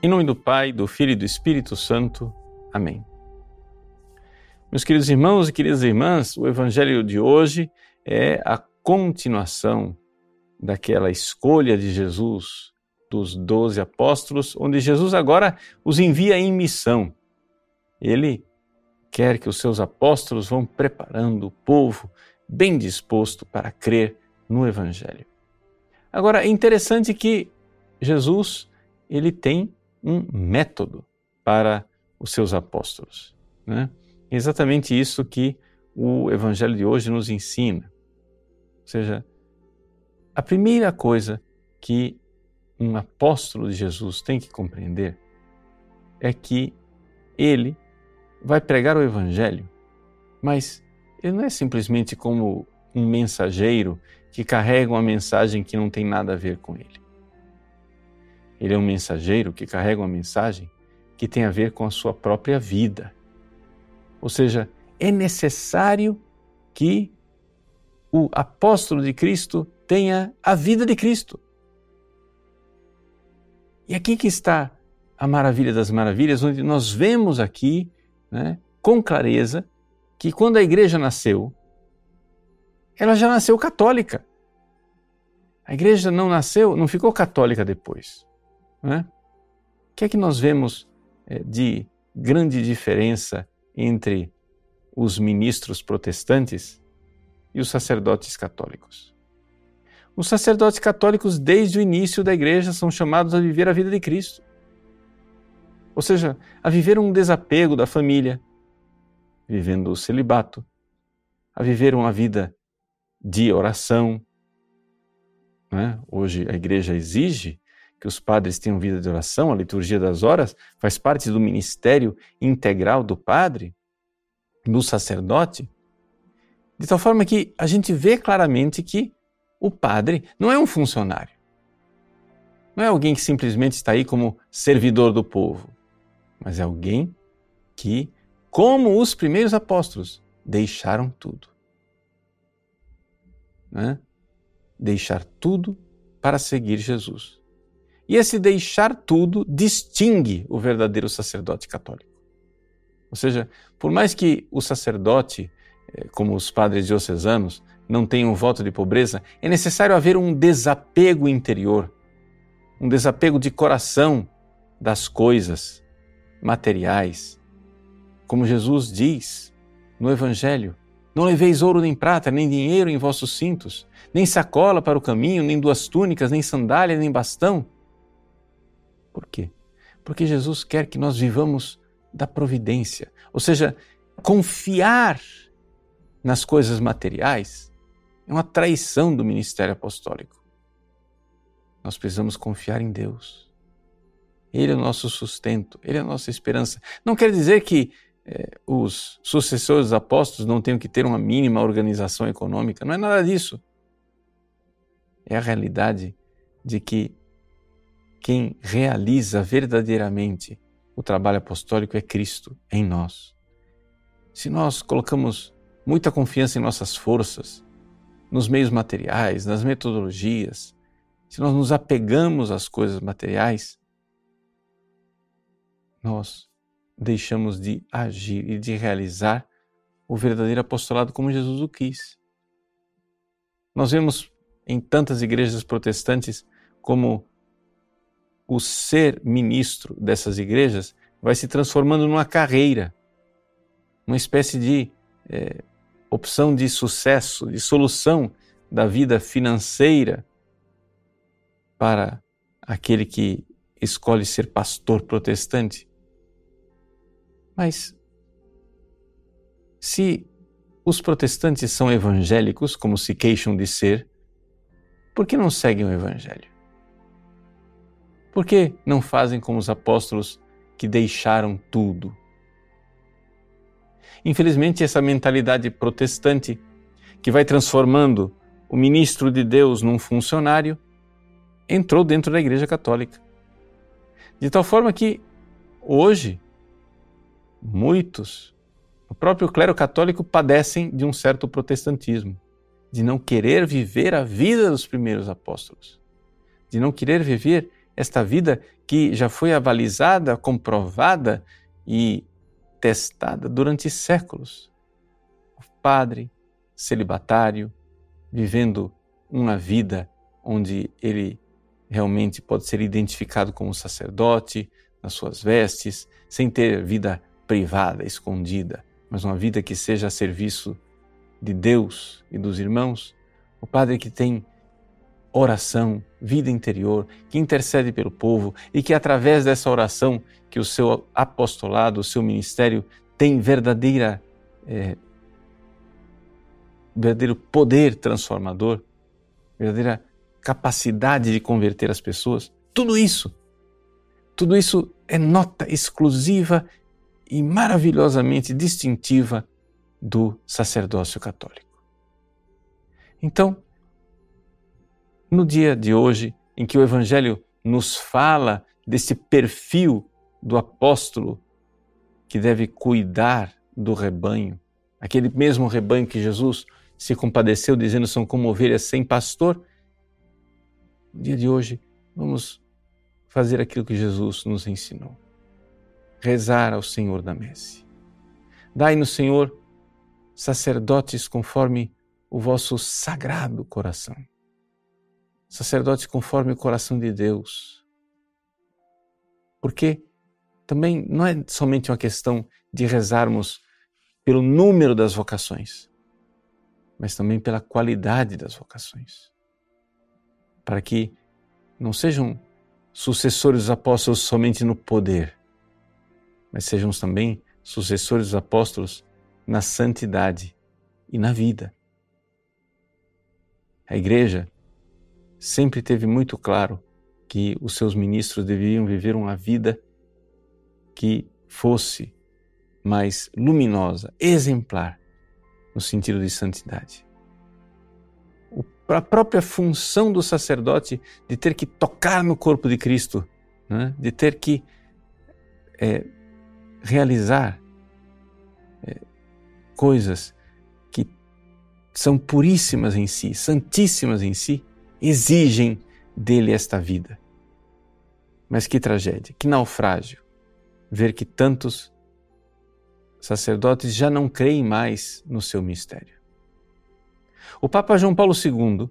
Em nome do Pai, do Filho e do Espírito Santo. Amém. Meus queridos irmãos e queridas irmãs, o Evangelho de hoje é a continuação daquela escolha de Jesus dos doze apóstolos, onde Jesus agora os envia em missão. Ele quer que os seus apóstolos vão preparando o povo bem disposto para crer no Evangelho. Agora, é interessante que Jesus ele tem um método para os seus apóstolos. Né? É exatamente isso que o Evangelho de hoje nos ensina. Ou seja, a primeira coisa que um apóstolo de Jesus tem que compreender é que ele vai pregar o Evangelho, mas ele não é simplesmente como um mensageiro que carrega uma mensagem que não tem nada a ver com ele. Ele é um mensageiro que carrega uma mensagem que tem a ver com a sua própria vida. Ou seja, é necessário que o apóstolo de Cristo tenha a vida de Cristo. E aqui que está a maravilha das maravilhas, onde nós vemos aqui, né, com clareza, que quando a igreja nasceu, ela já nasceu católica. A igreja não nasceu, não ficou católica depois. Né? O que é que nós vemos é, de grande diferença entre os ministros protestantes e os sacerdotes católicos? Os sacerdotes católicos, desde o início da igreja, são chamados a viver a vida de Cristo. Ou seja, a viver um desapego da família, vivendo o celibato, a viver uma vida de oração. Né? Hoje a igreja exige que os padres tenham vida de oração, a liturgia das horas faz parte do ministério integral do padre, do sacerdote, de tal forma que a gente vê claramente que o padre não é um funcionário. Não é alguém que simplesmente está aí como servidor do povo, mas é alguém que, como os primeiros apóstolos, deixaram tudo. Né? Deixar tudo para seguir Jesus. E esse deixar tudo distingue o verdadeiro sacerdote católico. Ou seja, por mais que o sacerdote, eh, como os padres diocesanos, não tenham voto de pobreza, é necessário haver um desapego interior, um desapego de coração das coisas materiais. Como Jesus diz no Evangelho: Não leveis ouro nem prata, nem dinheiro em vossos cintos, nem sacola para o caminho, nem duas túnicas, nem sandália, nem bastão por quê? Porque Jesus quer que nós vivamos da providência, ou seja, confiar nas coisas materiais é uma traição do ministério apostólico. Nós precisamos confiar em Deus. Ele é o nosso sustento, Ele é a nossa esperança. Não quer dizer que eh, os sucessores dos apóstolos não tenham que ter uma mínima organização econômica, não é nada disso. É a realidade de que quem realiza verdadeiramente o trabalho apostólico é Cristo em nós. Se nós colocamos muita confiança em nossas forças, nos meios materiais, nas metodologias, se nós nos apegamos às coisas materiais, nós deixamos de agir e de realizar o verdadeiro apostolado como Jesus o quis. Nós vemos em tantas igrejas protestantes como o ser ministro dessas igrejas vai se transformando numa carreira, uma espécie de é, opção de sucesso, de solução da vida financeira para aquele que escolhe ser pastor protestante. Mas se os protestantes são evangélicos, como se queixam de ser, por que não seguem o evangelho? Por que não fazem como os apóstolos que deixaram tudo? Infelizmente, essa mentalidade protestante, que vai transformando o ministro de Deus num funcionário, entrou dentro da Igreja Católica. De tal forma que, hoje, muitos, o próprio clero católico, padecem de um certo protestantismo, de não querer viver a vida dos primeiros apóstolos, de não querer viver esta vida que já foi avalizada, comprovada e testada durante séculos. O padre celibatário, vivendo uma vida onde ele realmente pode ser identificado como sacerdote, nas suas vestes, sem ter vida privada, escondida, mas uma vida que seja a serviço de Deus e dos irmãos. O padre que tem oração, vida interior, que intercede pelo povo e que através dessa oração que o seu apostolado, o seu ministério tem verdadeira é, verdadeiro poder transformador, verdadeira capacidade de converter as pessoas. Tudo isso, tudo isso é nota exclusiva e maravilhosamente distintiva do sacerdócio católico. Então, no dia de hoje, em que o Evangelho nos fala desse perfil do apóstolo que deve cuidar do rebanho, aquele mesmo rebanho que Jesus se compadeceu, dizendo são como ovelhas sem pastor. No dia de hoje, vamos fazer aquilo que Jesus nos ensinou: rezar ao Senhor da messe. Dai-nos, Senhor, sacerdotes conforme o vosso sagrado coração. Sacerdotes conforme o coração de Deus. Porque também não é somente uma questão de rezarmos pelo número das vocações, mas também pela qualidade das vocações. Para que não sejam sucessores dos apóstolos somente no poder, mas sejam também sucessores dos apóstolos na santidade e na vida. A igreja sempre teve muito claro que os seus ministros deveriam viver uma vida que fosse mais luminosa, exemplar, no sentido de santidade. A própria função do sacerdote de ter que tocar no corpo de Cristo, né? de ter que é, realizar é, coisas que são puríssimas em si, santíssimas em si, exigem dele esta vida. Mas que tragédia, que naufrágio ver que tantos sacerdotes já não creem mais no seu mistério. O Papa João Paulo II,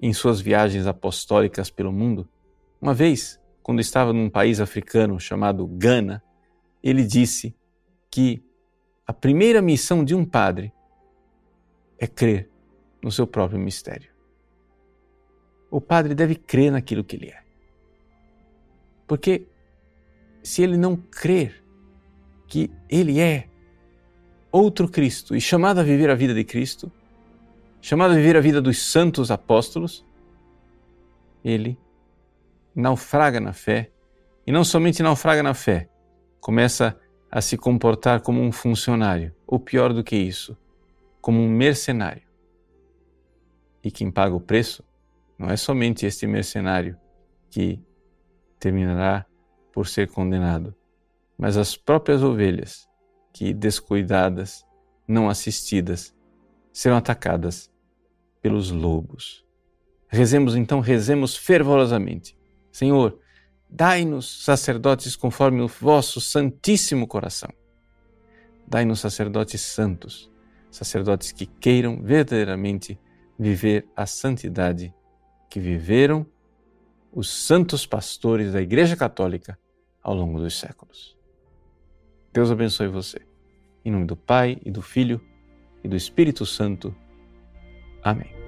em suas viagens apostólicas pelo mundo, uma vez, quando estava num país africano chamado Gana, ele disse que a primeira missão de um padre é crer no seu próprio mistério. O padre deve crer naquilo que ele é. Porque se ele não crer que ele é outro Cristo e chamado a viver a vida de Cristo, chamado a viver a vida dos santos apóstolos, ele naufraga na fé e não somente naufraga na fé, começa a se comportar como um funcionário, ou pior do que isso, como um mercenário. E quem paga o preço não é somente este mercenário que terminará por ser condenado, mas as próprias ovelhas que, descuidadas, não assistidas, serão atacadas pelos lobos. Rezemos então, rezemos fervorosamente. Senhor, dai-nos sacerdotes conforme o vosso santíssimo coração. Dai-nos sacerdotes santos, sacerdotes que queiram verdadeiramente viver a santidade que viveram os santos pastores da Igreja Católica ao longo dos séculos. Deus abençoe você. Em nome do Pai e do Filho e do Espírito Santo. Amém.